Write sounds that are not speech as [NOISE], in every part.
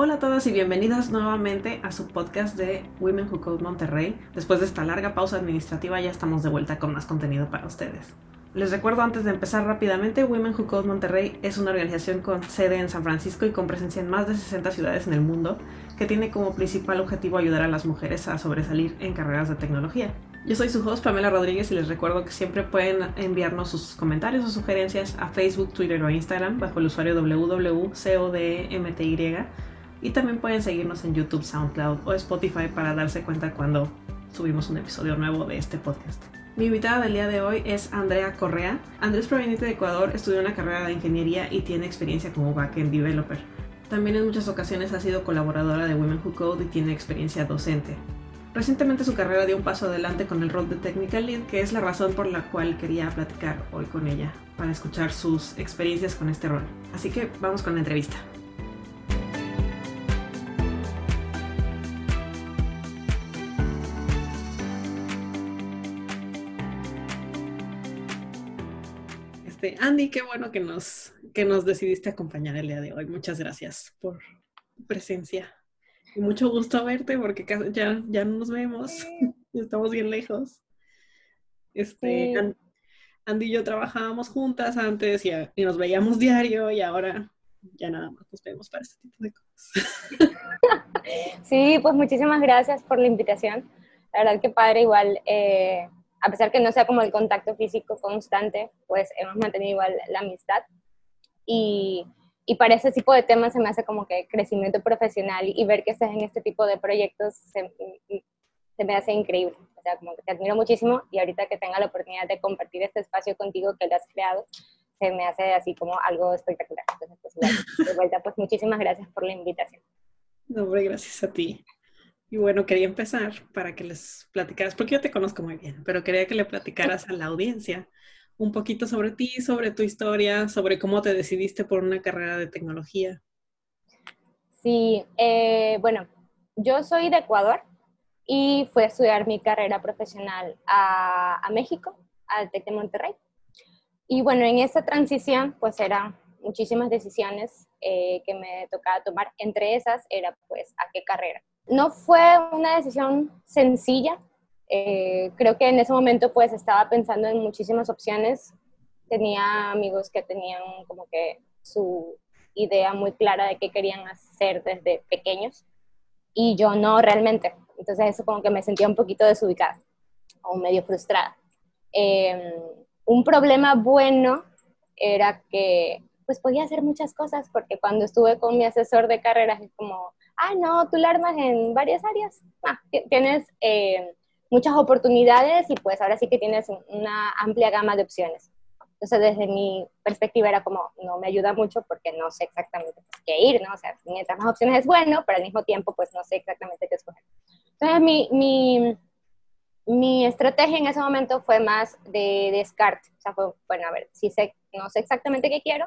Hola a todos y bienvenidos nuevamente a su podcast de Women Who Code Monterrey. Después de esta larga pausa administrativa ya estamos de vuelta con más contenido para ustedes. Les recuerdo antes de empezar rápidamente, Women Who Code Monterrey es una organización con sede en San Francisco y con presencia en más de 60 ciudades en el mundo, que tiene como principal objetivo ayudar a las mujeres a sobresalir en carreras de tecnología. Yo soy su host Pamela Rodríguez y les recuerdo que siempre pueden enviarnos sus comentarios o sugerencias a Facebook, Twitter o Instagram bajo el usuario www.codemty y también pueden seguirnos en YouTube, SoundCloud o Spotify para darse cuenta cuando subimos un episodio nuevo de este podcast. Mi invitada del día de hoy es Andrea Correa. Andrea es proveniente de Ecuador, estudió una carrera de ingeniería y tiene experiencia como backend developer. También en muchas ocasiones ha sido colaboradora de Women Who Code y tiene experiencia docente. Recientemente su carrera dio un paso adelante con el rol de Technical Lead, que es la razón por la cual quería platicar hoy con ella, para escuchar sus experiencias con este rol. Así que vamos con la entrevista. Este, Andy, qué bueno que nos, que nos decidiste acompañar el día de hoy. Muchas gracias por tu presencia. Y mucho gusto verte porque ya, ya no nos vemos. [LAUGHS] Estamos bien lejos. Este, Andy y yo trabajábamos juntas antes y, y, nos veíamos diario y ahora ya nada más nos vemos para este tipo de cosas. [LAUGHS] Sí, pues muchísimas gracias por la invitación. La verdad que padre igual. Eh, a pesar que no sea como el contacto físico constante, pues hemos mantenido igual la amistad. Y, y para ese tipo de temas se me hace como que crecimiento profesional y ver que estés en este tipo de proyectos se, se me hace increíble. O sea, como que te admiro muchísimo y ahorita que tenga la oportunidad de compartir este espacio contigo que lo has creado, se me hace así como algo espectacular. Entonces, pues, de vuelta, pues muchísimas gracias por la invitación. No, hombre, gracias a ti. Y bueno, quería empezar para que les platicaras, porque yo te conozco muy bien, pero quería que le platicaras a la audiencia un poquito sobre ti, sobre tu historia, sobre cómo te decidiste por una carrera de tecnología. Sí, eh, bueno, yo soy de Ecuador y fui a estudiar mi carrera profesional a, México, al TEC de Monterrey. Y bueno, en esa transición, pues eran muchísimas decisiones eh, que me tocaba tomar. Entre esas era, pues, a qué carrera no fue una decisión sencilla. Eh, creo que en ese momento pues estaba pensando en muchísimas opciones. Tenía amigos que tenían como que su idea muy clara de qué querían hacer desde pequeños y yo no realmente. Entonces eso como que me sentía un poquito desubicada o medio frustrada. Em, un problema bueno era que pues podía hacer muchas cosas porque cuando estuve con mi asesor de carreras es como, ah, no, tú la armas en varias áreas. Ah, tienes eh, muchas oportunidades y pues ahora sí que tienes una amplia gama de opciones. Entonces, desde mi perspectiva era como, no me ayuda mucho porque no sé exactamente pues, qué ir, ¿no? O sea, mientras más opciones es bueno, pero al mismo tiempo, pues no sé exactamente qué escoger. Entonces, mi, mi, mi estrategia en ese momento fue más de descarte. O sea, fue, bueno, a ver, si sé, no sé exactamente qué quiero,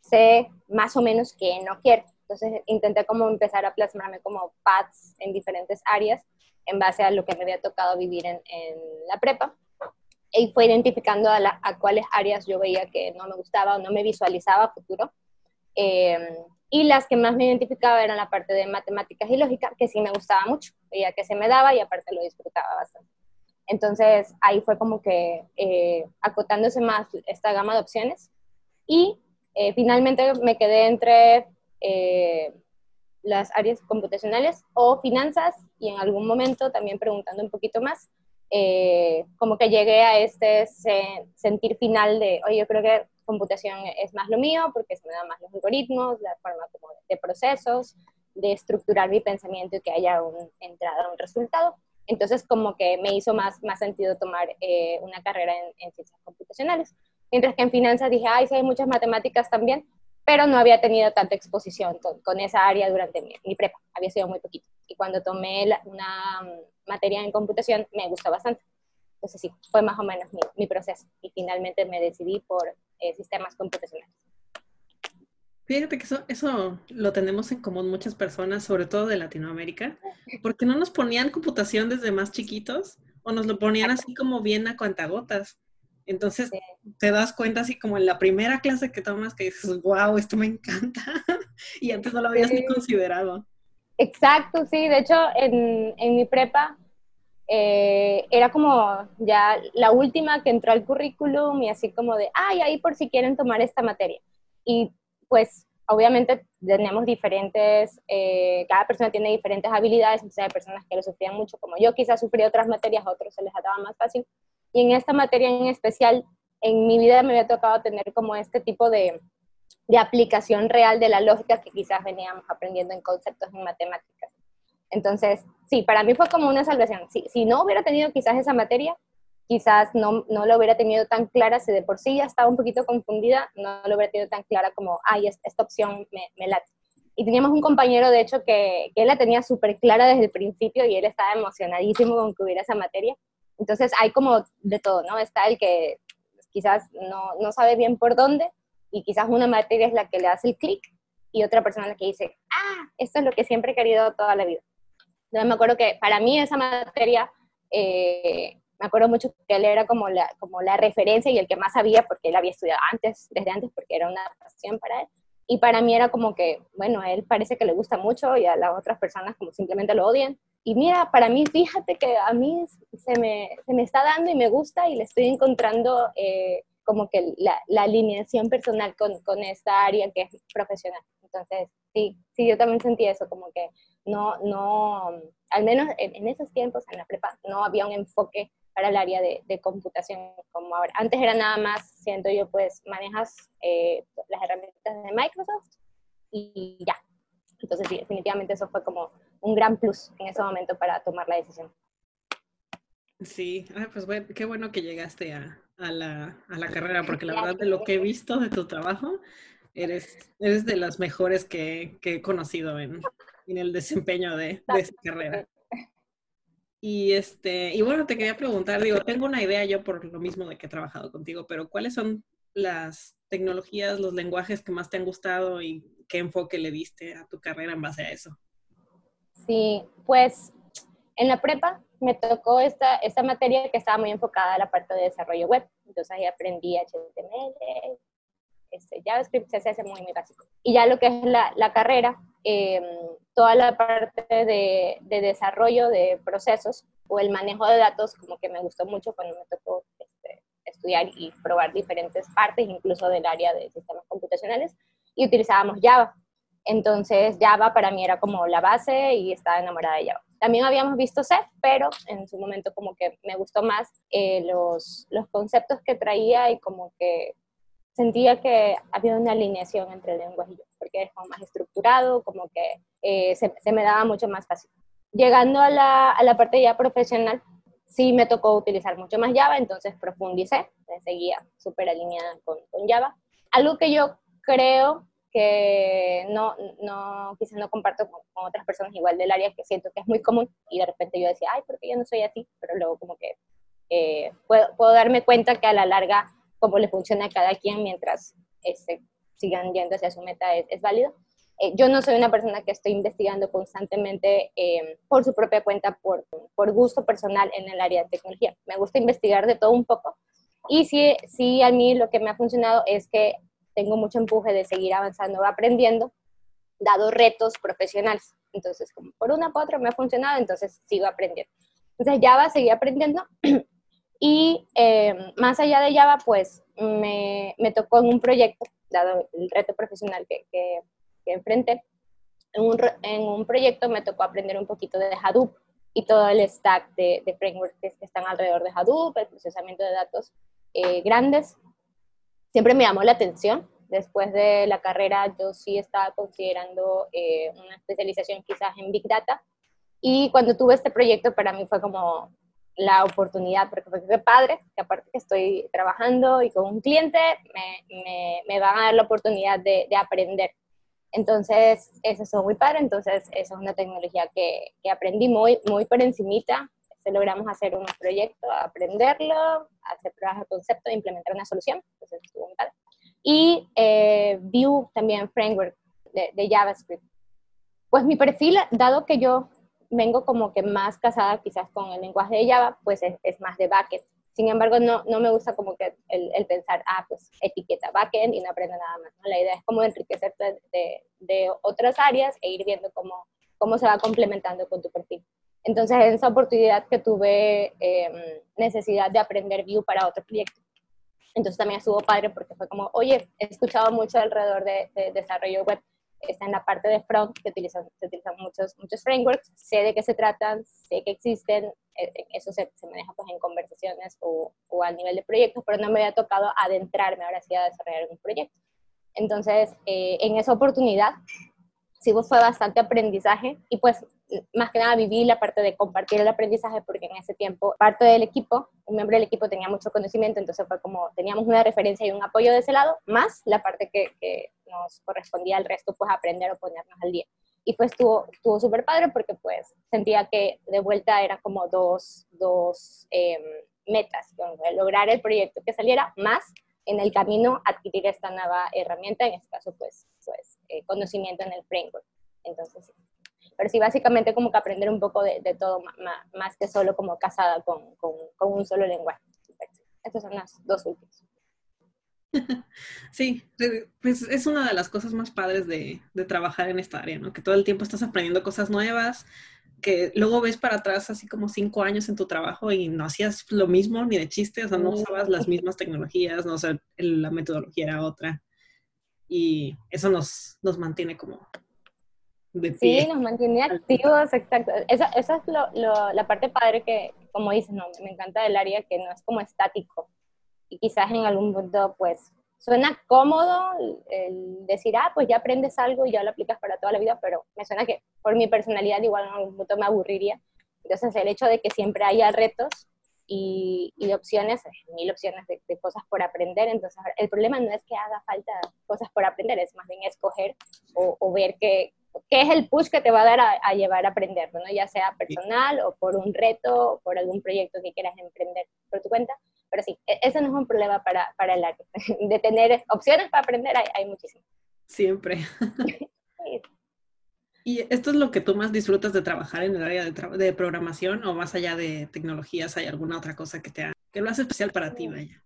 sé más o menos qué no quiero. Entonces intenté como empezar a plasmarme como paths en diferentes áreas en base a lo que me había tocado vivir en, en la prepa. Y fue identificando a, a, cuáles áreas yo veía que no me gustaba o no me visualizaba futuro. Eh, y las que más me identificaba eran la parte de matemáticas y lógica, que sí me gustaba mucho, veía que se me daba y aparte lo disfrutaba bastante. Entonces ahí fue como que eh, acotándose más esta gama de opciones y eh, finalmente me quedé entre eh, las áreas computacionales o finanzas y en algún momento también preguntando un poquito más, eh, como que llegué a este sentir final de, oye, yo creo que computación es más lo mío porque se me dan más los algoritmos, la forma como de procesos, de estructurar mi pensamiento y que haya una entrada, un resultado. Entonces, como que me hizo más, más sentido tomar eh, una carrera en, en, ciencias computacionales. Mientras que en finanzas dije, ay, sí hay muchas matemáticas también, pero no había tenido tanta exposición con, esa área durante mi, prepa, había sido muy poquito. Y cuando tomé una mm, materia en computación me gustó bastante. Entonces sí, fue más o menos mi, proceso y finalmente me decidí por eh, sistemas computacionales. Fíjate que eso, eso lo tenemos en común muchas personas, sobre todo de Latinoamérica, porque no nos ponían computación desde más chiquitos o nos lo ponían así como bien a cuentagotas. Entonces te das cuenta así como en la primera clase que tomas que dices, wow, esto me encanta. [LAUGHS] y antes no lo habías ni considerado. Exacto, sí. De hecho, en, en mi prepa eh, era como ya la última que entró al currículum y así como de, ay, ahí por si quieren tomar esta materia. Y pues obviamente tenemos diferentes, eh, cada persona tiene diferentes habilidades, entonces hay personas que lo sufrían mucho, como yo quizás sufrí otras materias, a otros se les daba más fácil. Y en esta materia en especial, en mi vida me había tocado tener como este tipo de, de aplicación real de la lógica que quizás veníamos aprendiendo en conceptos en matemáticas. Entonces, sí, para mí fue como una salvación. Si, si no hubiera tenido quizás esa materia, quizás no, no lo hubiera tenido tan clara, si de por sí ya estaba un poquito confundida, no lo hubiera tenido tan clara como, ay, esta opción me, late. Y teníamos un compañero, de hecho, que, que él la tenía súper clara desde el principio y él estaba emocionadísimo con que hubiera esa materia. Entonces hay como de todo, ¿no? Está el que quizás no, no sabe bien por dónde y quizás una materia es la que le hace el clic y otra persona la que dice, ah, esto es lo que siempre he querido toda la vida. Entonces me acuerdo que para mí esa materia eh, me acuerdo mucho que él era como la, como la referencia y el que más sabía porque él había estudiado antes, desde antes, porque era una pasión para él. Y para mí era como que, bueno, a él parece que le gusta mucho y a las otras personas como simplemente lo odian. Y mira, para mí, fíjate que a mí se me, se me está dando y me gusta y le estoy encontrando eh, como que la, alineación personal con, con esta área que es profesional. Entonces, sí, sí, yo también sentí eso, como que no, no, al menos en, en esos tiempos, en la prepa, no había un enfoque para el área de, computación como ahora. Antes era nada más, siento yo, pues manejas eh, las herramientas de Microsoft y ya. Entonces sí, definitivamente eso fue como un gran plus en ese momento para tomar la decisión. Sí, pues bueno, qué bueno que llegaste a, a, la, a la, carrera, porque la verdad de lo que he visto de tu trabajo, eres, eres de las mejores que, que he conocido en, en el desempeño de, de esa carrera. Y este, y bueno, te quería preguntar, digo, tengo una idea yo por lo mismo de que he trabajado contigo, pero ¿cuáles son las tecnologías, los lenguajes que más te han gustado y qué enfoque le diste a tu carrera en base a eso? Sí, pues en la prepa me tocó esta, esta materia que estaba muy enfocada a la parte de desarrollo web. Entonces ahí aprendí HTML, este, JavaScript, CSS muy, muy básico. Y ya lo que es la, la carrera, eh, toda la parte de, de, desarrollo de procesos o el manejo de datos, como que me gustó mucho cuando me tocó este, estudiar y probar diferentes partes, incluso del área de sistemas computacionales, y utilizábamos Java. Entonces Java para mí era como la base y estaba enamorada de Java. También habíamos visto C, pero en su momento como que me gustó más eh, los, los conceptos que traía y como que sentía que había una alineación entre el lenguaje y yo, porque es como más estructurado, como que eh, se, se, me daba mucho más fácil. Llegando a la, a la, parte ya profesional, sí me tocó utilizar mucho más Java, entonces profundicé, me seguía súper alineada con, con, Java. Algo que yo creo que no, no quizás no comparto con, con, otras personas igual del área, que siento que es muy común, y de repente yo decía, ay, porque yo no soy así, pero luego como que eh, puedo, puedo darme cuenta que a la larga cómo le funciona a cada quien mientras este, sigan yendo hacia su meta es, es válido. Eh, yo no soy una persona que estoy investigando constantemente eh, por su propia cuenta, por, por gusto personal en el área de tecnología. Me gusta investigar de todo un poco. Y sí, sí, a mí lo que me ha funcionado es que tengo mucho empuje de seguir avanzando, aprendiendo, dado retos profesionales. Entonces, como por una por otra me ha funcionado, entonces sigo aprendiendo. Entonces, ya va a seguir aprendiendo [CLEARS THROAT] Y eh, más allá de Java, pues me, me, tocó en un proyecto, dado el reto profesional que, que, que enfrenté, en un, en un, proyecto me tocó aprender un poquito de Hadoop y todo el stack de, de frameworks que están alrededor de Hadoop, el procesamiento de datos eh, grandes. Siempre me llamó la atención. Después de la carrera yo sí estaba considerando eh, una especialización quizás en Big Data. Y cuando tuve este proyecto para mí fue como, la oportunidad, porque fue padre, que aparte que estoy trabajando y con un cliente, me, me, me van a dar la oportunidad de, de, aprender. Entonces, eso es muy padre, entonces eso es una tecnología que, que aprendí muy, muy por encimita, logramos hacer un proyecto, aprenderlo, hacer pruebas de concepto, implementar una solución, entonces estuvo muy padre. Y eh, Vue también, framework de, de JavaScript. Pues mi perfil, dado que yo vengo como que más casada quizás con el lenguaje de Java, pues es, es más de backend. Sin embargo, no, no me gusta como que el, pensar, ah, pues etiqueta backend y no aprendo nada más. La idea es como enriquecerte de, de, otras áreas e ir viendo cómo, cómo se va complementando con tu perfil. Entonces, en esa oportunidad que tuve em, necesidad de aprender Vue para otro proyecto, entonces también estuvo padre porque fue como, oye, he escuchado mucho alrededor de, de desarrollo web, está en la parte de front, que utilizan, se utilizan muchos, muchos frameworks, sé de qué se tratan, sé que existen, eh, eh, eso se, se maneja pues en conversaciones o, o al nivel de proyectos, pero no me había tocado adentrarme ahora sí a desarrollar un proyecto. Entonces, eh, en esa oportunidad, sí fue bastante aprendizaje y pues más que nada viví la parte de compartir el aprendizaje porque en ese tiempo parte del equipo, un miembro del equipo tenía mucho conocimiento, entonces fue como teníamos una referencia y un apoyo de ese lado, más la parte que, nos correspondía al resto, pues aprender o ponernos al día. Y pues estuvo súper padre porque pues sentía que de vuelta eran como dos, dos em, metas, lograr el proyecto que saliera, más en el camino adquirir esta nueva herramienta, en este caso pues, pues eh, conocimiento en el framework. Entonces, sí. Pero sí, básicamente como que aprender un poco de, todo, más, que solo como casada con, con, con un solo lenguaje. Estas son las dos últimas. [LAUGHS] Sí, pues es una de las cosas más padres de, de, trabajar en esta área, ¿no? Que todo el tiempo estás aprendiendo cosas nuevas, que luego ves para atrás así como cinco años en tu trabajo y no hacías lo mismo ni de chiste, o sea, no usabas las mismas tecnologías, no o sea, la metodología era otra. Y eso nos, nos mantiene como de pie. Sí, nos mantiene activos, exacto. Esa, esa es lo, lo, la parte padre que, como dices, no, me encanta del área que no es como estático y quizás en algún punto pues suena cómodo el decir, ah, pues ya aprendes algo y ya lo aplicas para toda la vida, pero me suena que por mi personalidad igual en algún punto me aburriría. Entonces el hecho de que siempre haya retos y, y opciones, mil opciones de, de, cosas por aprender, entonces el problema no es que haga falta cosas por aprender, es más bien escoger o, o ver qué, qué es el push que te va a dar a, a llevar a aprender, ¿no? ya sea personal o por un reto o por algún proyecto que quieras emprender por tu cuenta pero sí, e-, ese no es un problema para, para el arte. [LAUGHS] De tener opciones para aprender hay, hay muchísimas. Siempre. [LAUGHS] ¿Y esto es lo que tú más disfrutas de trabajar en el área de, de, programación o más allá de tecnologías hay alguna otra cosa que te ha, que lo hace especial para ti, vaya?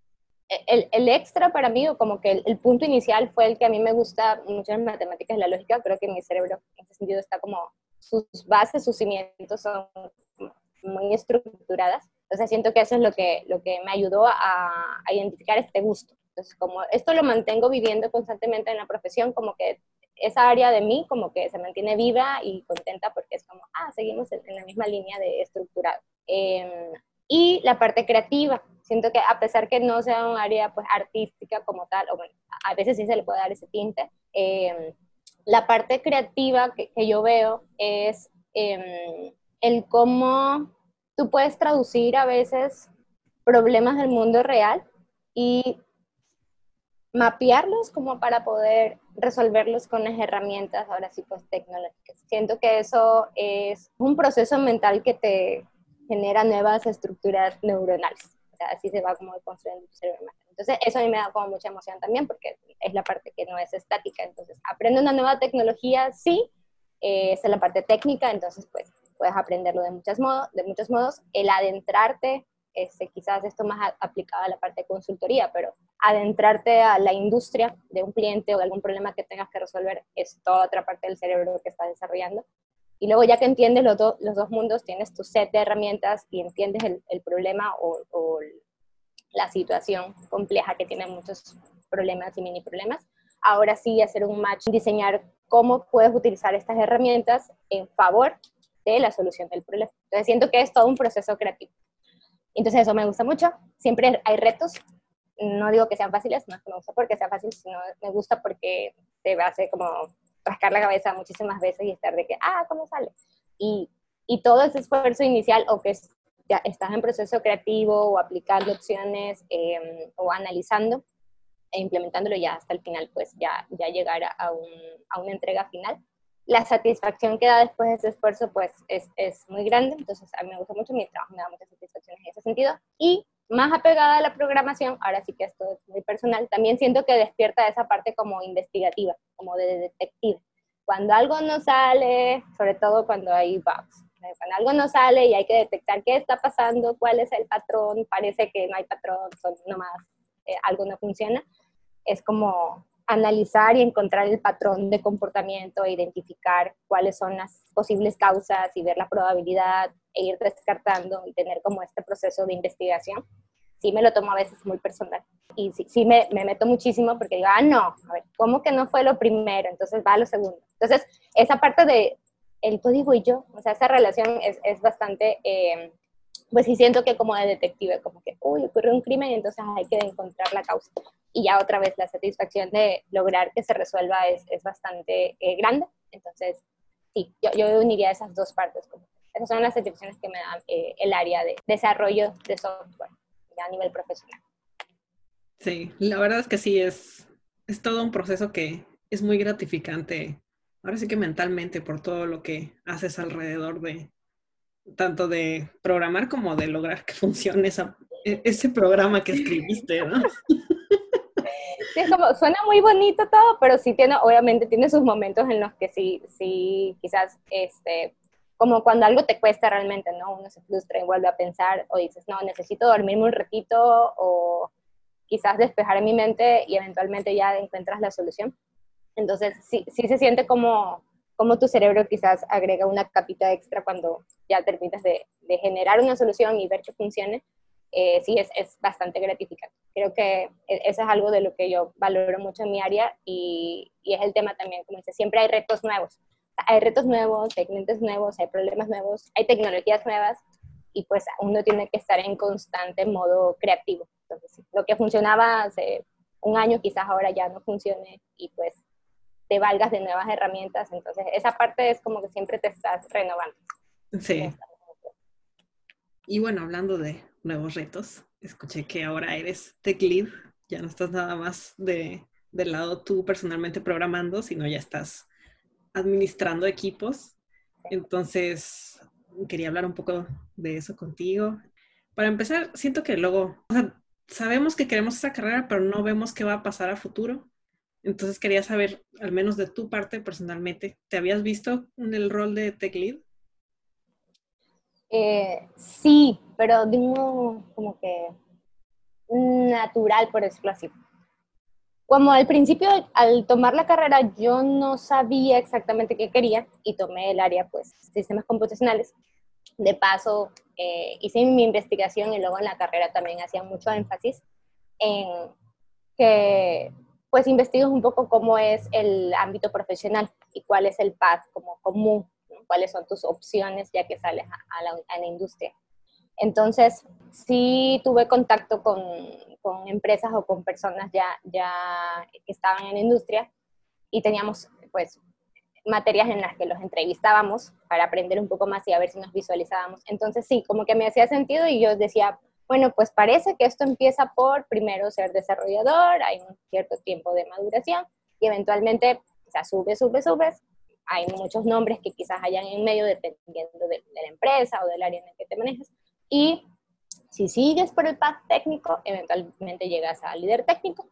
E-, el, el, extra para mí, o como que el, el, punto inicial fue el que a mí me gusta mucho en matemáticas y la lógica, creo que mi cerebro en ese sentido está como, sus bases, sus cimientos son muy estructuradas. Entonces siento que eso es lo que, lo que me ayudó a, a, identificar este gusto. Entonces como esto lo mantengo viviendo constantemente en la profesión, como que esa área de mí como que se mantiene viva y contenta porque es como, ah, seguimos en, la misma línea de estructurado. Eh, y la parte creativa, siento que a pesar que no sea un área pues artística como tal, o bueno, a veces sí se le puede dar ese tinte, eh, la parte creativa que, que yo veo es eh, el cómo tú puedes traducir a veces problemas del mundo real y mapearlos como para poder resolverlos con las herramientas ahora sí pues tecnológicas. Siento que eso es un proceso mental que te genera nuevas estructuras neuronales. O sea, así se va como construyendo tu cerebro. Entonces, eso a mí me da como mucha emoción también porque es la parte que no es estática. Entonces, aprendo una nueva tecnología, sí, eh, es la parte técnica, entonces pues puedes aprenderlo de, muchos modos, de muchos modos. El adentrarte, este, quizás esto más aplicado a la parte de consultoría, pero adentrarte a la industria de un cliente o de algún problema que tengas que resolver es toda otra parte del cerebro que estás desarrollando. Y luego ya que entiendes los, do, los dos mundos, tienes tu set de herramientas y entiendes el, el problema o, o, la situación compleja que tiene muchos problemas y mini problemas, ahora sí hacer un match, diseñar cómo puedes utilizar estas herramientas en favor de la solución del problema. Entonces siento que es todo un proceso creativo. Entonces eso me gusta mucho. Siempre hay retos. No digo que sean fáciles, no me gusta porque sea fácil, sino me gusta porque te hace como rascar la cabeza muchísimas veces y estar de que, ah, ¿cómo sale? Y, y todo ese esfuerzo inicial o que ya estás en proceso creativo o aplicando opciones eh, o analizando e implementándolo ya hasta el final, pues ya, ya llegar a, un, a una entrega final la satisfacción que da después de ese esfuerzo pues es, es, muy grande, entonces a mí me gusta mucho, mi trabajo me da muchas satisfacciones en ese sentido. Y más apegada a la programación, ahora sí que esto es muy personal, también siento que despierta esa parte como investigativa, como de detective. Cuando algo no sale, sobre todo cuando hay bugs, cuando algo no sale y hay que detectar qué está pasando, cuál es el patrón, parece que no hay patrón, son nomás eh, algo no funciona, es como analizar y encontrar el patrón de comportamiento, identificar cuáles son las posibles causas y ver la probabilidad e ir descartando y tener como este proceso de investigación. Sí me lo tomo a veces muy personal y sí, sí me, me, meto muchísimo porque digo, ah, no, a ver, ¿cómo que no fue lo primero? Entonces va a lo segundo. Entonces, esa parte de el código y yo, o sea, esa relación es, es bastante, eh, pues sí siento que como de detective, como que, uy, ocurrió un crimen y entonces hay que encontrar la causa. Y ya otra vez la satisfacción de lograr que se resuelva es, es bastante eh, grande. Entonces, sí, yo, yo, uniría esas dos partes. Esas son las satisfacciones que me da eh, el área de desarrollo de software a nivel profesional. Sí, la verdad es que sí, es, es todo un proceso que es muy gratificante ahora sí que mentalmente por todo lo que haces alrededor de tanto de programar como de lograr que [LAUGHS] funcione e, ese programa que escribiste, ¿no? [LAUGHS] Sí, es como, suena muy bonito todo, pero sí tiene, obviamente tiene sus momentos en los que sí, sí, quizás, este, como cuando algo te cuesta realmente, ¿no? Uno se frustra y vuelve a pensar, o dices, no, necesito dormirme un ratito, o quizás despejar mi mente y eventualmente ya encuentras la solución. Entonces, sí, sí se siente como, como tu cerebro quizás agrega una capita extra cuando ya terminas de, de generar una solución y ver que funcione. Eh, sí, es, es, bastante gratificante. Creo que e, eso es algo de lo que yo valoro mucho en mi área y, y es el tema también, como dice, siempre hay retos nuevos. Hay retos nuevos, hay clientes nuevos, hay problemas nuevos, hay tecnologías nuevas y pues uno tiene que estar en constante modo creativo. Entonces, lo que funcionaba hace un año quizás ahora ya no funcione y pues te valgas de nuevas herramientas. Entonces, esa parte es como que siempre te estás renovando. Sí. Y bueno, hablando de nuevos retos, escuché que ahora eres tech lead, ya no estás nada más de, del lado tú personalmente programando, sino ya estás administrando equipos. Entonces, quería hablar un poco de eso contigo. Para empezar, siento que luego, sabemos que queremos esa carrera, pero no vemos qué va a pasar a futuro. Entonces quería saber, al menos de tu parte personalmente, ¿te habías visto en el rol de tech lead? Eh, sí, pero de un como que natural, por decirlo así. Como al principio, al tomar la carrera, yo no sabía exactamente qué quería y tomé el área, pues, sistemas computacionales. De paso, eh, hice mi investigación y luego en la carrera también hacía mucho énfasis en que pues investigas un poco cómo es el ámbito profesional y cuál es el path como común, cuáles son tus opciones ya que sales a, la, industria. Entonces, sí tuve contacto con, con, empresas o con personas ya, ya que estaban en la industria y teníamos pues materias en las que los entrevistábamos para aprender un poco más y a ver si nos visualizábamos. Entonces sí, como que me hacía sentido y yo decía, bueno, pues parece que esto empieza por primero ser desarrollador, hay un cierto tiempo de maduración y eventualmente, o sea, subes, subes, subes. Hay muchos nombres que quizás hayan en medio dependiendo de, la empresa o del área en el que te manejas. Y si sigues por el path técnico, eventualmente llegas al líder técnico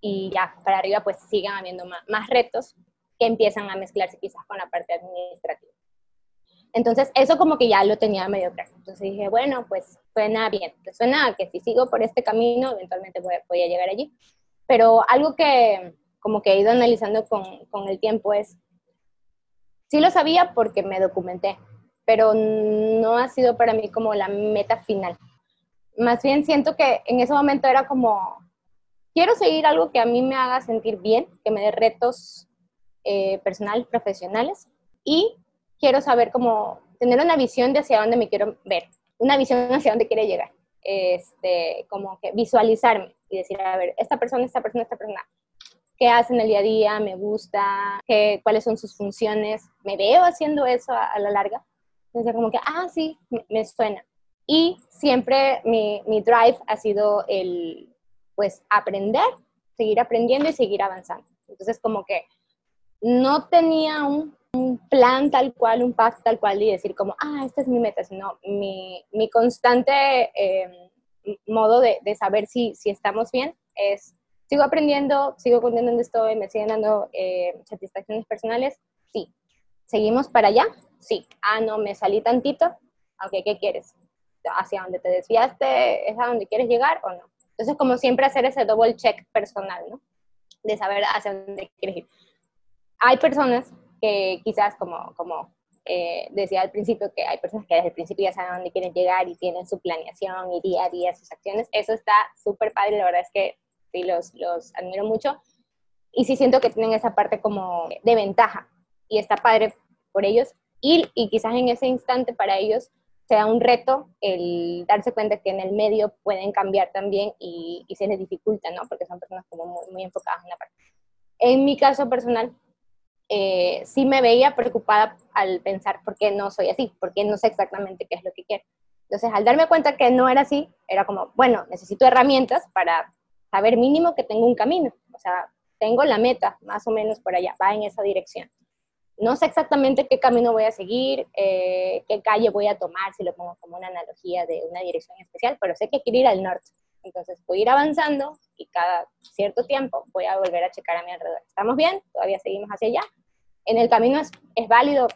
y ya para arriba pues sigan habiendo más, más retos que empiezan a mezclarse quizás con la parte administrativa. Entonces, eso como que ya lo tenía medio claro. Entonces dije, bueno, pues suena bien, suena que si sigo por este camino, eventualmente voy, a llegar allí. Pero algo que como que he ido analizando con, con el tiempo es, sí lo sabía porque me documenté, pero no ha sido para mí como la meta final. Más bien siento que en ese momento era como, quiero seguir algo que a mí me haga sentir bien, que me dé retos eh, personales, profesionales, y quiero saber cómo tener una visión de hacia dónde me quiero ver, una visión hacia dónde quiere llegar. Este, como visualizarme y decir, a ver, esta persona, esta persona, esta persona, ¿qué hace en el día a día? ¿Me gusta? ¿Qué, ¿Cuáles son sus funciones? ¿Me veo haciendo eso a, la larga? Entonces, como que, ah, sí, me, suena. Y siempre mi, mi, drive ha sido el, pues, aprender, seguir aprendiendo y seguir avanzando. Entonces, como que no tenía un plan tal cual, un path tal cual y decir como, ah, esta es mi meta, sino mi, mi constante eh, modo de, de, saber si, si estamos bien es, sigo aprendiendo, sigo contando donde estoy, me siguen dando eh, satisfacciones personales, sí. Seguimos para allá, sí, ah, no, me salí tantito, ok, ¿qué quieres? ¿Hacia dónde te desviaste? ¿Es a dónde quieres llegar o no? Entonces, como siempre, hacer ese double check personal, ¿no? De saber hacia dónde quieres ir. Hay personas que quizás, como, como eh, decía al principio, que hay personas que desde el principio ya saben dónde quieren llegar y tienen su planeación y día a día sus acciones. Eso está súper padre, la verdad es que sí, los, los admiro mucho. Y sí siento que tienen esa parte como de ventaja. Y está padre por ellos. Y, y quizás en ese instante para ellos sea un reto el darse cuenta que en el medio pueden cambiar también y, y se les dificulta, ¿no? Porque son personas como muy, muy enfocadas en la parte. En mi caso personal, eh, sí me veía preocupada al pensar por qué no soy así, por qué no sé exactamente qué es lo que quiero. Entonces, al darme cuenta que no era así, era como, bueno, necesito herramientas para saber mínimo que tengo un camino. O sea, tengo la meta, más o menos por allá, va en esa dirección. No sé exactamente qué camino voy a seguir, eh, qué calle voy a tomar, si lo pongo como una analogía de una dirección especial, pero sé que quiero ir al norte. Entonces voy a ir avanzando y cada cierto tiempo voy a volver a checar a mi alrededor. ¿Estamos bien? ¿Todavía seguimos hacia allá? En el camino es, es válido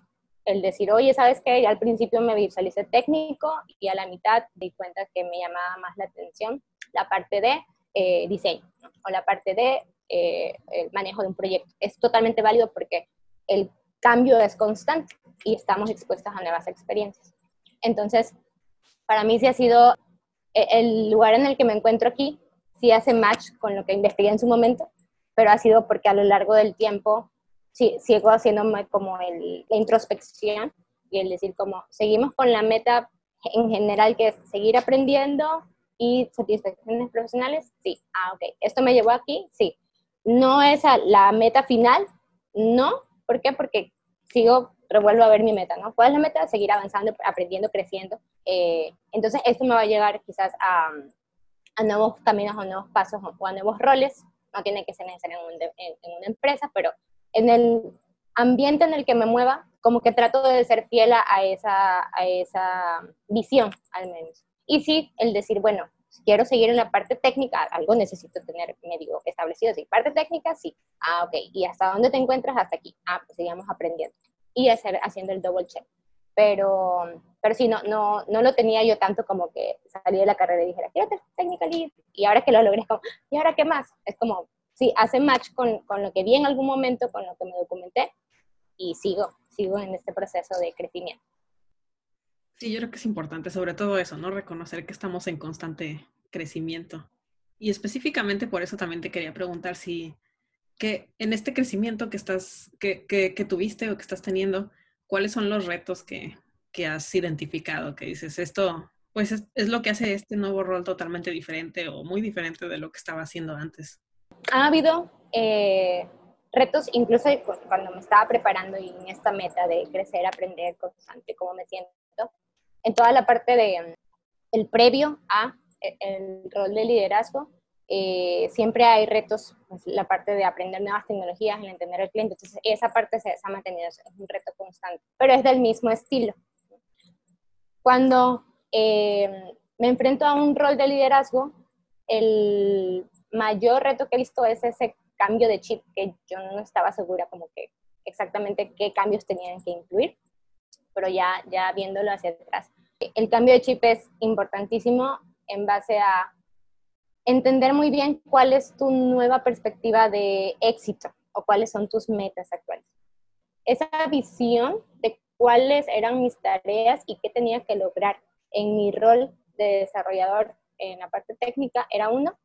el decir, oye, ¿sabes qué? Ya al principio me visualicé técnico y a la mitad di cuenta que me llamaba más la atención la parte de eh, diseño o la parte de eh, el manejo de un proyecto. Es totalmente válido porque el cambio es constante y estamos expuestos a nuevas experiencias. Entonces, para mí sí ha sido e, el lugar en el que me encuentro aquí, sí hace match con lo que investigué en su momento, pero ha sido porque a lo largo del tiempo sí, sigo haciéndome como el, la introspección y el decir como seguimos con la meta en general que es seguir aprendiendo y satisfacciones profesionales, sí, ah, ok, esto me llevó aquí, sí. No es la meta final, no, ¿por qué? Porque sigo, revuelvo a ver mi meta, ¿no? ¿Cuál es la meta? Seguir avanzando, aprendiendo, creciendo. Eh, entonces, esto me va a llevar quizás a, a, nuevos caminos, a nuevos pasos o a nuevos roles. No tiene que ser necesario en, en una empresa, pero en el ambiente en el que me mueva, como que trato de ser fiel a esa, a esa visión, al menos. Y sí, el decir, bueno, si quiero seguir en la parte técnica, algo necesito tener medio establecido. Sí, parte técnica, sí. Ah, ok. ¿Y hasta dónde te encuentras? Hasta aquí. Ah, pues aprendiendo. Y hacer, haciendo el double check. Pero, pero sí, no, no, no lo tenía yo tanto como que salí de la carrera y dijera, quiero técnica Y ahora que lo logré, es como, ¿y ahora qué más? Es como, sí, hace match con, con, lo que vi en algún momento, con lo que me documenté y sigo, sigo en este proceso de crecimiento. Sí, yo creo que es importante, sobre todo eso, ¿no? Reconocer que estamos en constante crecimiento. Y específicamente por eso también te quería preguntar si que en este crecimiento que estás, que, que, que tuviste o que estás teniendo, ¿cuáles son los retos que, que has identificado? Que dices, esto, pues es, es, lo que hace este nuevo rol totalmente diferente o muy diferente de lo que estaba haciendo antes ha habido eh, retos, incluso cuando me estaba preparando y en esta meta de crecer, aprender constante, cómo me siento, en toda la parte de el previo a e, el rol de liderazgo, eh, siempre hay retos, pues, la parte de aprender nuevas tecnologías, el entender al cliente, entonces esa parte se, ha mantenido, es un reto constante, pero es del mismo estilo. Cuando eh, me enfrento a un rol de liderazgo, el mayor reto que he visto es ese cambio de chip que yo no estaba segura como que exactamente qué cambios tenían que incluir, pero ya, ya viéndolo hacia atrás. El cambio de chip es importantísimo en base a entender muy bien cuál es tu nueva perspectiva de éxito o cuáles son tus metas actuales. Esa visión de cuáles eran mis tareas y qué tenía que lograr en mi rol de desarrollador en la parte técnica era uno,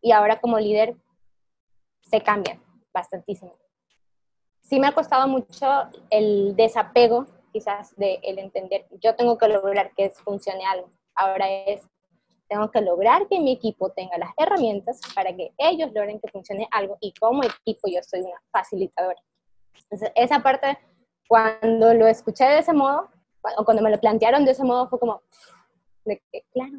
y ahora como líder se cambian bastantísimo. Sí me ha costado mucho el desapego quizás de el entender, yo tengo que lograr que funcione algo. Ahora es, tengo que lograr que mi equipo tenga las herramientas para que ellos logren que funcione algo y como equipo yo soy una facilitadora. Entonces, esa parte, cuando lo escuché de ese modo, o cuando me lo plantearon de ese modo, fue como, de que, claro,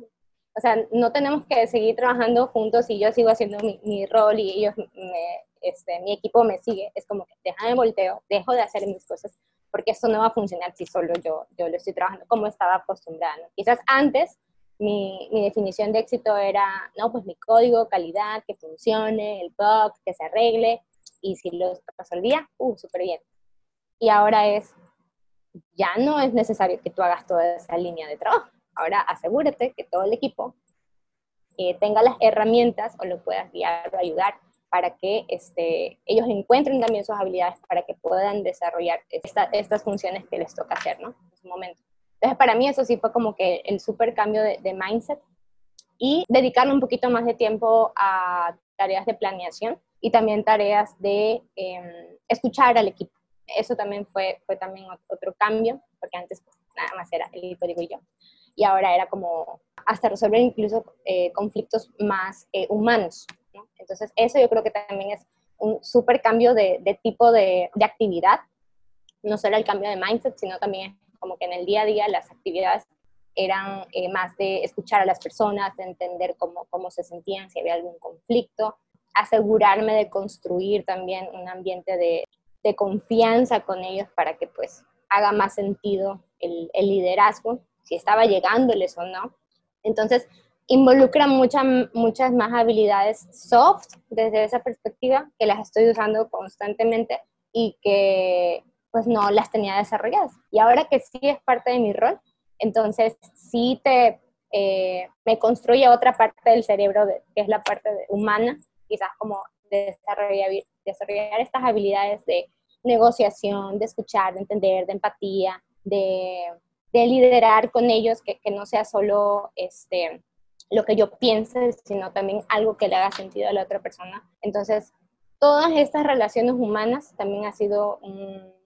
o sea, no tenemos que seguir trabajando juntos y yo sigo haciendo mi, mi rol y ellos, me, este, mi equipo me sigue. Es como que déjame volteo, dejo de hacer mis cosas, porque esto no va a funcionar si solo yo, yo lo estoy trabajando como estaba acostumbrada. Quizás antes mi, mi, definición de éxito era, no, pues mi código, calidad, que funcione, el bug, que se arregle, y si lo resolvía, uh, súper bien. Y ahora es, ya no es necesario que tú hagas toda esa línea de trabajo. Ahora asegúrate que todo el equipo eh, tenga las herramientas o lo puedas guiar o ayudar para que este, ellos encuentren también sus habilidades para que puedan desarrollar estas funciones que les toca hacer, ¿no? En su momento. Entonces, para mí eso sí fue como que el súper cambio de, mindset y dedicarle un poquito más de tiempo a tareas de planeación y también tareas de em, escuchar al equipo. Eso también fue, fue también otro cambio, porque antes pues, nada más era el equipo, digo yo, y ahora era como hasta resolver incluso eh, conflictos más eh, humanos. Entonces, eso yo creo que también es un súper cambio de, tipo de, de, actividad, no solo el cambio de mindset, sino también como que en el día a día las actividades eran eh, más de escuchar a las personas, de entender cómo, cómo se sentían, si había algún conflicto, asegurarme de construir también un ambiente de, de confianza con ellos para que pues haga más sentido el, el liderazgo, si estaba llegándoles o no. Entonces, involucra muchas muchas más habilidades soft desde esa perspectiva que las estoy usando constantemente y que pues no las tenía desarrolladas. Y ahora que sí es parte de mi rol, entonces sí te, eh, me construye otra parte del cerebro que es la parte humana, quizás como desarrollar, desarrollar estas habilidades de negociación, de escuchar, de entender, de empatía, de, de liderar con ellos, que, que, no sea solo este, lo que yo piense, sino también algo que le haga sentido a la otra persona. Entonces, todas estas relaciones humanas también ha sido un,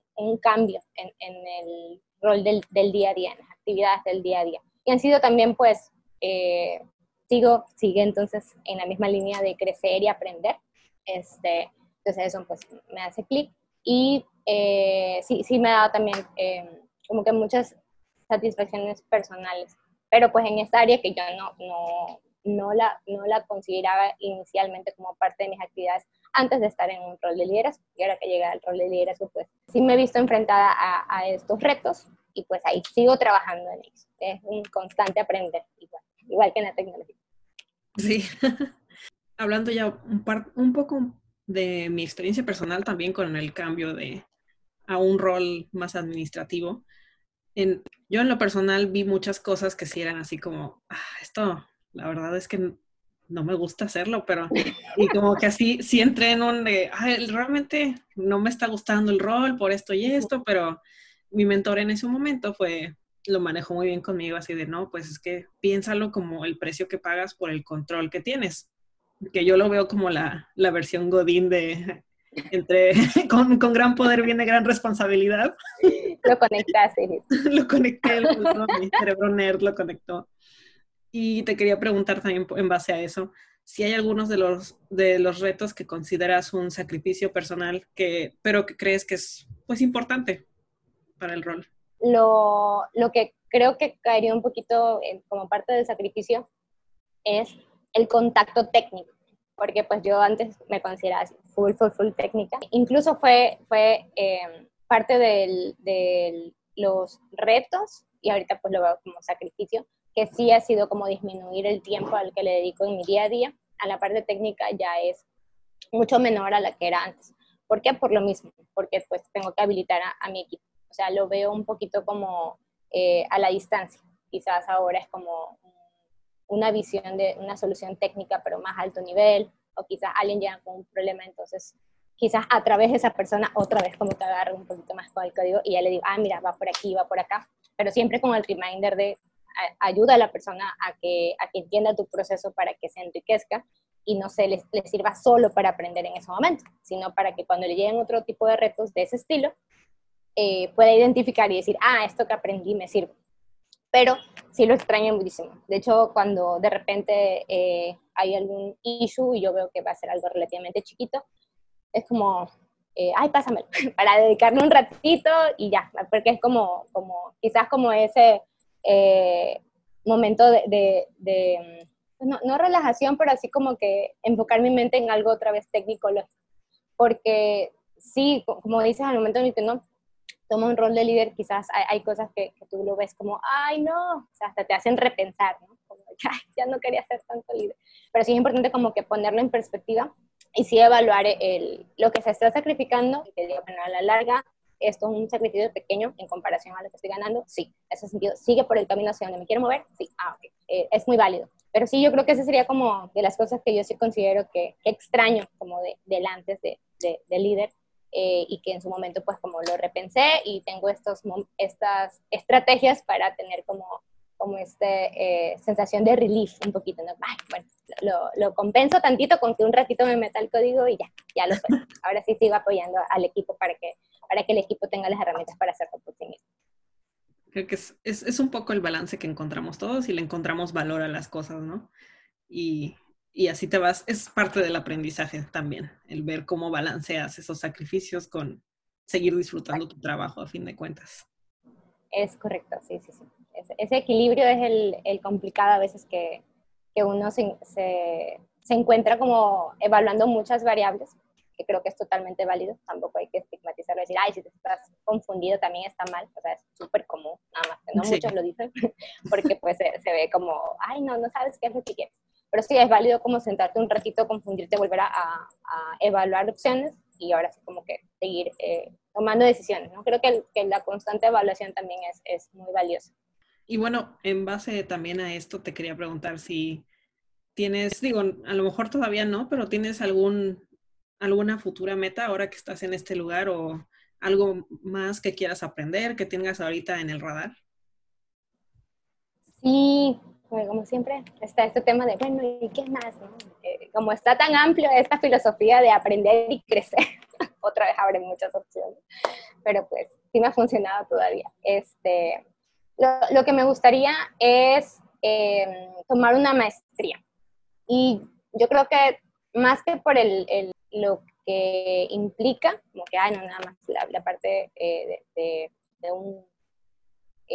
cambio en, en, el rol del, del, día a día, en las actividades del día a día. Y han sido también, pues, eh, sigo, sigue entonces en la misma línea de crecer y aprender. Este, entonces eso pues me hace clic. Y eh, sí, sí me ha dado también eh, como que muchas satisfacciones personales pero pues en esta área que yo no, no, no, la, no la consideraba inicialmente como parte de mis actividades antes de estar en un rol de liderazgo. Y ahora que llega al rol de liderazgo, pues sí me he visto enfrentada a, a estos retos y pues ahí sigo trabajando en ellos. Es un constante aprender, igual, igual que en la tecnología. Sí, [LAUGHS] hablando ya un, par, un poco de mi experiencia personal también con el cambio de a un rol más administrativo yo en lo personal vi muchas cosas que sí eran así como, ah, esto, la verdad es que no me gusta hacerlo, pero y como que así, sí entré en un de, realmente no me está gustando el rol por esto y esto, pero mi mentor en ese momento fue, lo manejó muy bien conmigo, así de, no, pues es que piénsalo como el precio que pagas por el control que tienes, que yo lo veo como la, la versión Godín de, entre, [LAUGHS] con, con, gran poder viene gran responsabilidad. [LAUGHS] Lo conectaste. [LAUGHS] lo conecté, mi cerebro nerd lo conectó. Y te quería preguntar también en base a eso, si hay algunos de los, de los retos que consideras un sacrificio personal, que, pero que crees que es pues importante para el rol. Lo, lo que creo que caería un poquito como parte del sacrificio es el contacto técnico porque pues yo antes me consideraba full, full, full técnica. Incluso fue, fue eh, parte de los retos, y ahorita pues lo veo como sacrificio, que sí ha sido como disminuir el tiempo al que le dedico en mi día a día. A la parte técnica ya es mucho menor a la que era antes. ¿Por qué? Por lo mismo, porque pues tengo que habilitar a, mi equipo. O sea, lo veo un poquito como eh, a la distancia. Quizás ahora es como una visión de una solución técnica, pero más alto nivel, o quizás alguien llega con un problema, entonces quizás a través de esa persona otra vez como te agarro un poquito más con el código y ya le digo, ah, mira, va por aquí, va por acá, pero siempre con el reminder de ayuda a la persona a que, a que entienda tu proceso para que se enriquezca y no se le, sirva solo para aprender en ese momento, sino para que cuando le lleguen otro tipo de retos de ese estilo, eh, pueda identificar y decir, ah, esto que aprendí me sirve pero sí lo extraño muchísimo. De hecho, cuando de repente eh, hay algún issue y yo veo que va a ser algo relativamente chiquito, es como, eh, ay, pásamelo, [LAUGHS] para dedicarle un ratito y ya, porque es como, como quizás como ese eh, momento de, de, pues no, no, relajación, pero así como que enfocar mi mente en algo otra vez técnico, porque sí, como dices al momento en el que no, toma un rol de líder, quizás hay, cosas que, tú lo ves como, ay, no, o sea, hasta te hacen repensar, ¿no? Como, ya, [LAUGHS] ya no quería ser tanto líder. Pero sí es importante como que ponerlo en perspectiva y sí evaluar el, lo que se está sacrificando y que, bueno, a la larga esto es un sacrificio pequeño en comparación a lo que estoy ganando, sí, ese sentido, sigue por el camino hacia donde me quiero mover, sí, ah, eh, es muy válido. Pero sí, yo creo que ese sería como de las cosas que yo sí considero que, extraño como de, del antes de, de, líder eh, y que en su momento pues como lo repensé y tengo estos, estas estrategias para tener como como esta eh, sensación de relief un poquito, ¿no? bueno, lo, lo, compenso tantito con que un ratito me meta el código y ya, ya lo sé. [LAUGHS] Ahora sí sigo apoyando al equipo para que, para que el equipo tenga las herramientas para hacerlo por sí mismo. Creo que es, es, es, un poco el balance que encontramos todos y le encontramos valor a las cosas, ¿no? Y, y así te vas, es parte del aprendizaje también, el ver cómo balanceas esos sacrificios con seguir disfrutando tu trabajo a fin de cuentas. Es correcto, sí, sí, sí ese, equilibrio es el, el, complicado a veces que, que uno se, se, se, encuentra como evaluando muchas variables, que creo que es totalmente válido, tampoco hay que estigmatizarlo y decir, ay, si te estás confundido también está mal, o sea, es súper común, nada más no muchos lo dicen, [LAUGHS] porque pues se, se, ve como, ay, no, no sabes qué es lo que quieres. Pero sí es válido como sentarte un ratito, confundirte, volver a, a, evaluar opciones y ahora sí como que seguir eh, tomando decisiones, ¿no? Creo que, que, la constante evaluación también es, es muy valiosa. Y bueno, en base también a esto, te quería preguntar si tienes, digo, a lo mejor todavía no, pero tienes algún, alguna futura meta ahora que estás en este lugar o algo más que quieras aprender, que tengas ahorita en el radar. Sí, como siempre está este tema de, bueno, ¿y qué más? Eh, como está tan amplio esta filosofía de aprender y crecer, [LAUGHS] otra vez abre muchas opciones, pero pues sí me ha funcionado todavía. Este, lo, que me gustaría es eh, tomar una maestría. Y yo creo que más que por el, lo que implica, como que, hay no, nada más la, parte eh, de, un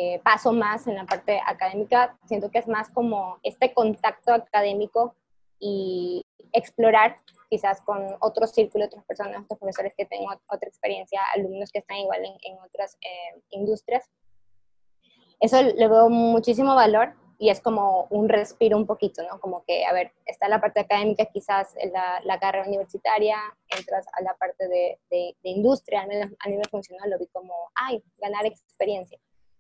eh, paso más en la parte académica, siento que es más como este contacto académico y explorar quizás con otros círculos, otras personas, otros profesores que tengan otra experiencia, alumnos que están igual en, en otras industrias, eso le veo muchísimo valor y es como un respiro un poquito, ¿no? Como que, a ver, está la parte académica, quizás la, la carrera universitaria, entras a la parte de, de, industria, al menos a nivel funcional lo vi como, ay, ganar experiencia.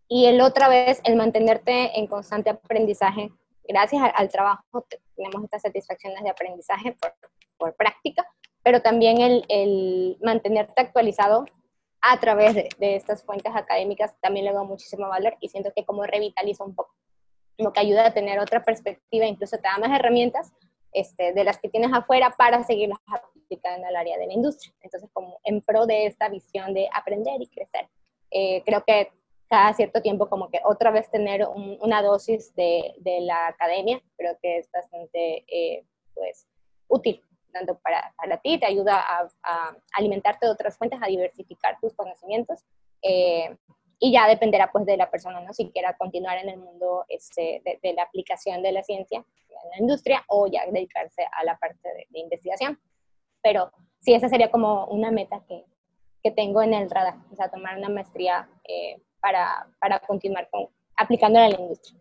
Y el otra vez, el mantenerte en constante aprendizaje, gracias al, trabajo tenemos estas satisfacciones de aprendizaje por, por práctica, pero también el, el mantenerte actualizado a través de, estas fuentes académicas también le doy muchísimo valor y siento que como revitaliza un poco, lo que ayuda a tener otra perspectiva, incluso te da más herramientas este, de las que tienes afuera para seguirlas aplicando el área de la industria. Entonces, como en pro de esta visión de aprender y crecer, eh, creo que cada cierto tiempo como que otra vez tener una dosis de, de, la academia, creo que es bastante eh, pues, útil tanto para, para ti, te ayuda a, alimentarte de otras fuentes, a diversificar tus conocimientos. Eh, y ya dependerá pues de la persona, ¿no? Si quiera continuar en el mundo este, de, la aplicación de la ciencia en la industria o ya dedicarse a la parte de, investigación. Pero sí, esa sería como una meta que, que tengo en el radar, o sea, tomar una maestría eh, para, para continuar con, aplicándola en la industria.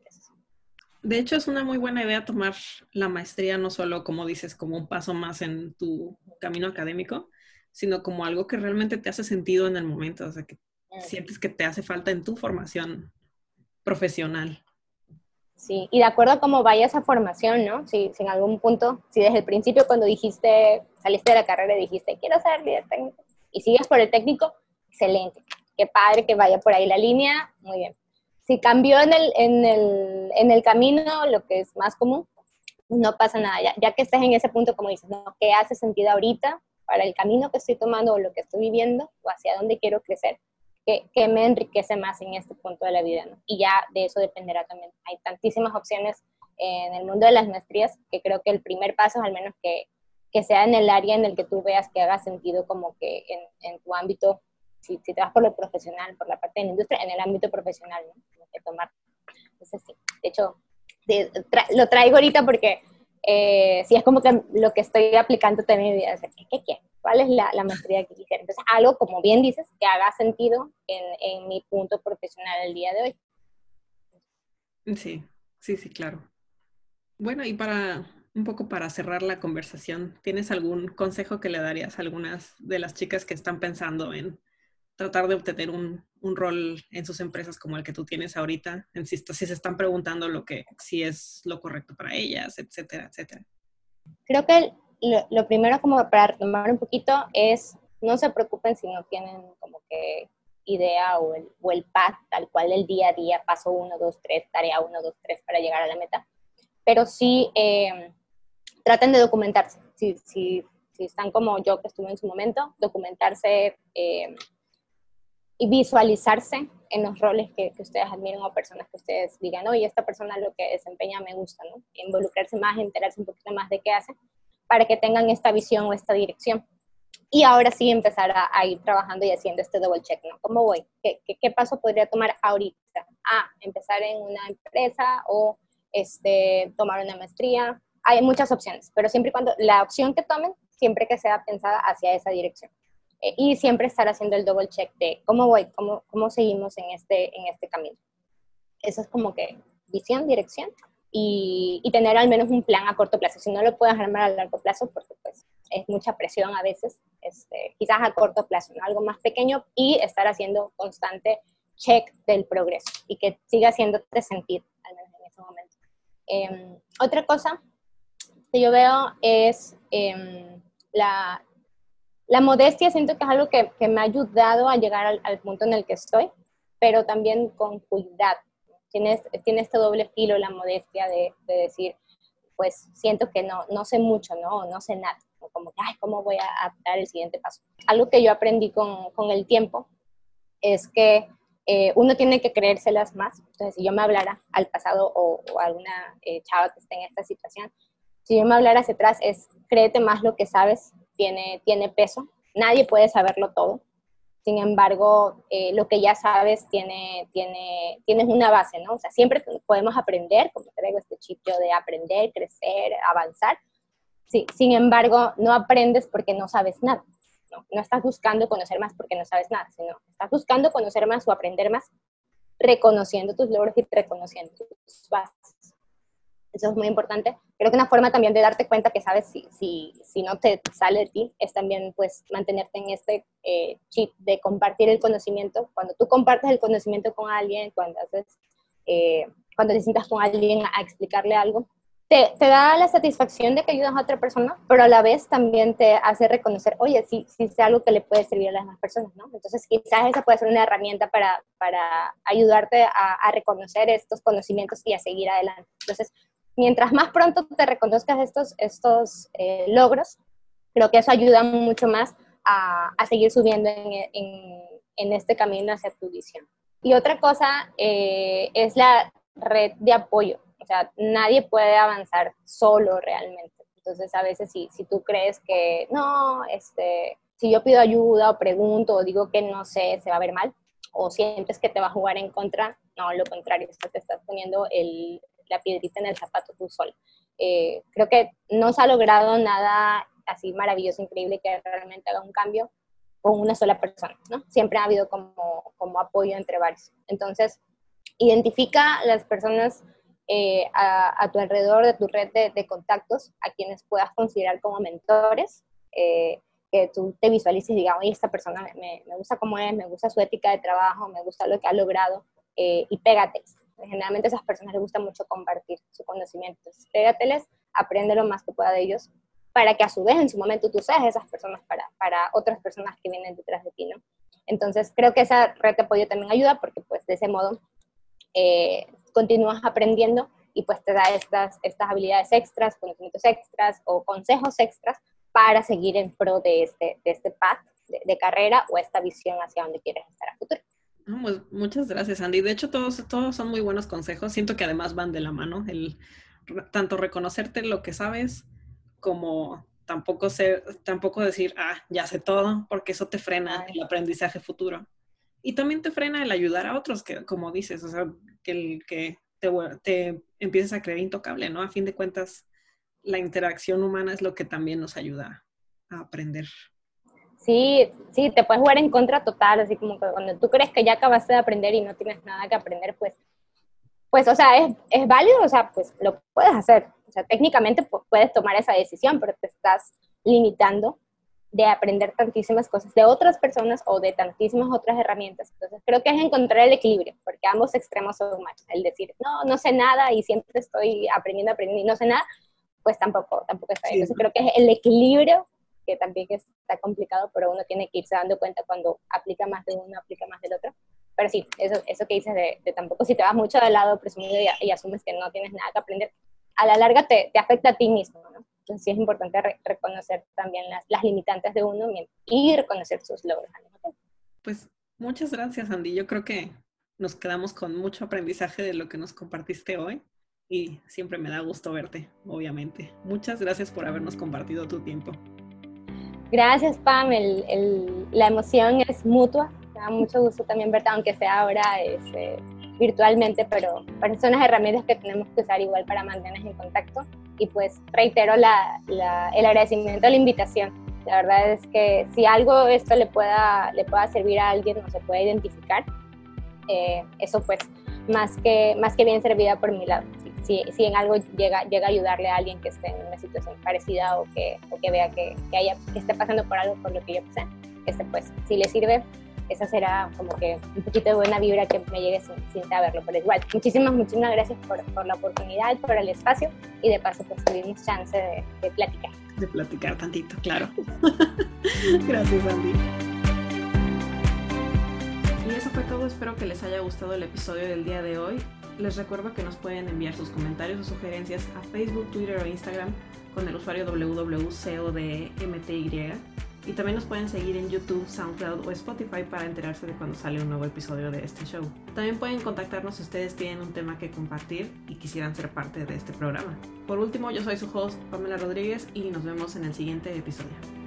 De hecho, es una muy buena idea tomar la maestría, no solo, como dices, como un paso más en tu camino académico, sino como algo que realmente te hace sentido en el momento, o sea, que sientes que te hace falta en tu formación profesional. Sí, y de acuerdo a cómo vaya esa formación, ¿no? Si, en algún punto, si desde el principio cuando dijiste, saliste de la carrera y dijiste, quiero ser líder técnico, y sigues por el técnico, excelente. Qué padre que vaya por ahí la línea, muy bien si cambió en el, en el, en el camino, lo que es más común, no pasa nada. Ya, ya, que estés en ese punto, como dices, ¿no? ¿qué hace sentido ahorita para el camino que estoy tomando o lo que estoy viviendo o hacia dónde quiero crecer? ¿Qué, qué me enriquece más en este punto de la vida? ¿no? Y ya de eso dependerá también. Hay tantísimas opciones en el mundo de las maestrías que creo que el primer paso es al menos que, que sea en el área en el que tú veas que haga sentido como que en, en tu ámbito si, si, te vas por lo profesional, por la parte de la industria, en el ámbito profesional, ¿no? que tomar. Entonces, sí, de hecho, lo traigo ahorita porque eh, sí es como que lo que estoy aplicando también mi vida. ¿qué, qué, ¿Cuál es la, la, maestría que quisiera? Entonces, algo, como bien dices, que haga sentido en, en mi punto profesional el día de hoy. Sí, sí, sí, claro. Bueno, y para un poco para cerrar la conversación, ¿tienes algún consejo que le darías a algunas de las chicas que están pensando en tratar de obtener un, un, rol en sus empresas como el que tú tienes ahorita, si se están preguntando lo que, si es lo correcto para ellas, etcétera, etcétera. Creo que lo, lo primero como para retomar un poquito es no se preocupen si no tienen como que idea o el, o el path tal cual el día a día, paso 1, 2, 3, tarea 1, 2, 3 para llegar a la meta, pero sí eh, traten de documentarse. Si, si, si, están como yo que estuve en su momento, documentarse eh, y visualizarse en los roles que, ustedes admiren o personas que ustedes digan, oye, esta persona lo que desempeña me gusta, ¿no? Involucrarse más, enterarse un poquito más de qué hace, para que tengan esta visión o esta dirección y ahora sí empezar a, ir trabajando y haciendo este double check, ¿no? ¿Cómo voy? ¿Qué, qué, paso podría tomar ahorita? Ah, empezar en una empresa o este, tomar una maestría. Hay muchas opciones, pero siempre y cuando la opción que tomen, siempre que sea pensada hacia esa dirección. Eh, y siempre estar haciendo el double check de cómo voy, cómo, cómo seguimos en este, en este camino. Eso es como que visión, dirección y, y, tener al menos un plan a corto plazo. Si no lo puedes armar a largo plazo, porque pues es mucha presión a veces, este, quizás a corto plazo, algo más pequeño y estar haciendo constante check del progreso y que siga haciéndote sentir, al menos en ese momento. Em, otra cosa que yo veo es eh, la, la, modestia, siento que es algo que, me ha ayudado a llegar al, punto en el que estoy, pero también con cuidado. Tiene, tiene este doble filo la modestia de, de decir, pues siento que no, no sé mucho, ¿no? no sé nada como ay, ¿cómo voy a, dar el siguiente paso? Algo que yo aprendí con, con el tiempo es que eh, uno tiene que creérselas más. Entonces, si yo me hablara al pasado o, alguna eh, chava que esté en esta situación, si yo me hablara hacia atrás es, créete más lo que sabes, tiene, tiene peso. Nadie puede saberlo todo. Sin embargo, eh, lo que ya sabes tiene, tiene, tienes una base, ¿no? O sea, siempre podemos aprender, como traigo este chip de aprender, crecer, avanzar, Sí, sin embargo, no aprendes porque no sabes nada. ¿no? no estás buscando conocer más porque no sabes nada, sino estás buscando conocer más o aprender más reconociendo tus logros y reconociendo tus bases. Eso es muy importante. Creo que una forma también de darte cuenta que sabes si, si, si no te sale de ti es también pues mantenerte en este eh, chip de compartir el conocimiento. Cuando tú compartes el conocimiento con alguien, cuando haces, eh, cuando te sientas con alguien a explicarle algo, te, te, da la satisfacción de que ayudas a otra persona, pero a la vez también te hace reconocer, oye, sí, sí es algo que le puede servir a las demás personas, ¿no? Entonces quizás esa puede ser una herramienta para, para ayudarte a, a, reconocer estos conocimientos y a seguir adelante. Entonces, mientras más pronto te reconozcas estos, estos eh, logros, creo que eso ayuda mucho más a, a seguir subiendo en, en, en, este camino hacia tu visión. Y otra cosa eh, es la red de apoyo o sea, nadie puede avanzar solo realmente. Entonces, a veces si, si tú crees que no, este, si yo pido ayuda o pregunto o digo que no sé, se va a ver mal, o sientes que te va a jugar en contra, no, lo contrario, te estás poniendo el, la piedrita en el zapato tú solo. Eh, creo que no se ha logrado nada así maravilloso, increíble, que realmente haga un cambio con una sola persona, ¿no? Siempre ha habido como, como apoyo entre varios. Entonces, identifica las personas eh, a, tu alrededor de tu red de, contactos a quienes puedas considerar como mentores, eh, que tú te visualices y digas, oye, esta persona me, me, gusta cómo es, me gusta su ética de trabajo, me gusta lo que ha logrado, eh, y pégate. Generalmente a esas personas les gusta mucho compartir su conocimiento. Entonces, pégateles, aprende lo más que pueda de ellos, para que a su vez en su momento tú seas esas personas para, para otras personas que vienen detrás de ti, ¿no? Entonces, creo que esa red de apoyo también ayuda porque pues de ese modo eh, continúas aprendiendo y pues te da estas, estas habilidades extras, conocimientos extras o consejos extras para seguir en pro de este, de este path de, carrera o esta visión hacia donde quieres estar a futuro. Pues, muchas gracias, Andy. De hecho, todos, todos son muy buenos consejos. Siento que además van de la mano. El, tanto reconocerte lo que sabes como tampoco, ser, tampoco decir, ah, ya sé todo, porque eso te frena el aprendizaje futuro. Y también te frena el ayudar a otros, que como dices, o sea, que, el, que te, te empieces a creer intocable, ¿no? A fin de cuentas, la interacción humana es lo que también nos ayuda a aprender. Sí, sí, te puedes jugar en contra total, así como que cuando tú crees que ya acabaste de aprender y no tienes nada que aprender, pues, pues, o sea, es, es válido, o sea, pues lo puedes hacer. O sea, técnicamente puedes tomar esa decisión, pero te estás limitando de aprender tantísimas cosas de otras personas o de tantísimas otras herramientas. Entonces creo que es encontrar el equilibrio, porque ambos extremos son malos. El decir, no, no sé nada y siempre estoy aprendiendo, aprendiendo y no sé nada, pues tampoco, tampoco está bien. Entonces creo que es el equilibrio que también está complicado, pero uno tiene que irse dando cuenta cuando aplica más de uno, aplica más del otro. Pero sí, eso, eso que dices de, tampoco si te vas mucho de lado presumido y, asumes que no tienes nada que aprender, a la larga te, te afecta a ti mismo, ¿no? Entonces sí es importante reconocer también las, las, limitantes de uno y reconocer sus logros. Pues muchas gracias, Andy. Yo creo que nos quedamos con mucho aprendizaje de lo que nos compartiste hoy y siempre me da gusto verte, obviamente. Muchas gracias por habernos compartido tu tiempo. Gracias, Pam. El, la emoción es mutua. Me da mucho gusto también verte, aunque sea ahora este, virtualmente, pero, son las herramientas que tenemos que usar igual para mantenernos en contacto. Y pues reitero la, la, el agradecimiento a la invitación. La verdad es que si algo esto le pueda, le pueda servir a alguien o se puede identificar, eh, eso pues más que, más que bien servida por mi lado si, si, en algo llega, llega a ayudarle a alguien que esté en una situación parecida o que, o que vea que, que, haya, que esté pasando por algo por lo que yo pasé, este, pues si le sirve, esa será como que un poquito de buena vibra que me llegue sin, sin saberlo, pero igual, muchísimas, muchísimas gracias por, por, la oportunidad, por el espacio y de paso pues tuvimos chance de, de platicar. De platicar tantito, claro. [LAUGHS] gracias, Andy. Y eso fue todo, espero que les haya gustado el episodio del día de hoy. Les recuerdo que nos pueden enviar sus comentarios o sugerencias a Facebook, Twitter o Instagram con el usuario www.codmty. Y también nos pueden seguir en YouTube, SoundCloud o Spotify para enterarse de cuando sale un nuevo episodio de este show. También pueden contactarnos si ustedes tienen un tema que compartir y quisieran ser parte de este programa. Por último, yo soy su host, Pamela Rodríguez, y nos vemos en el siguiente episodio.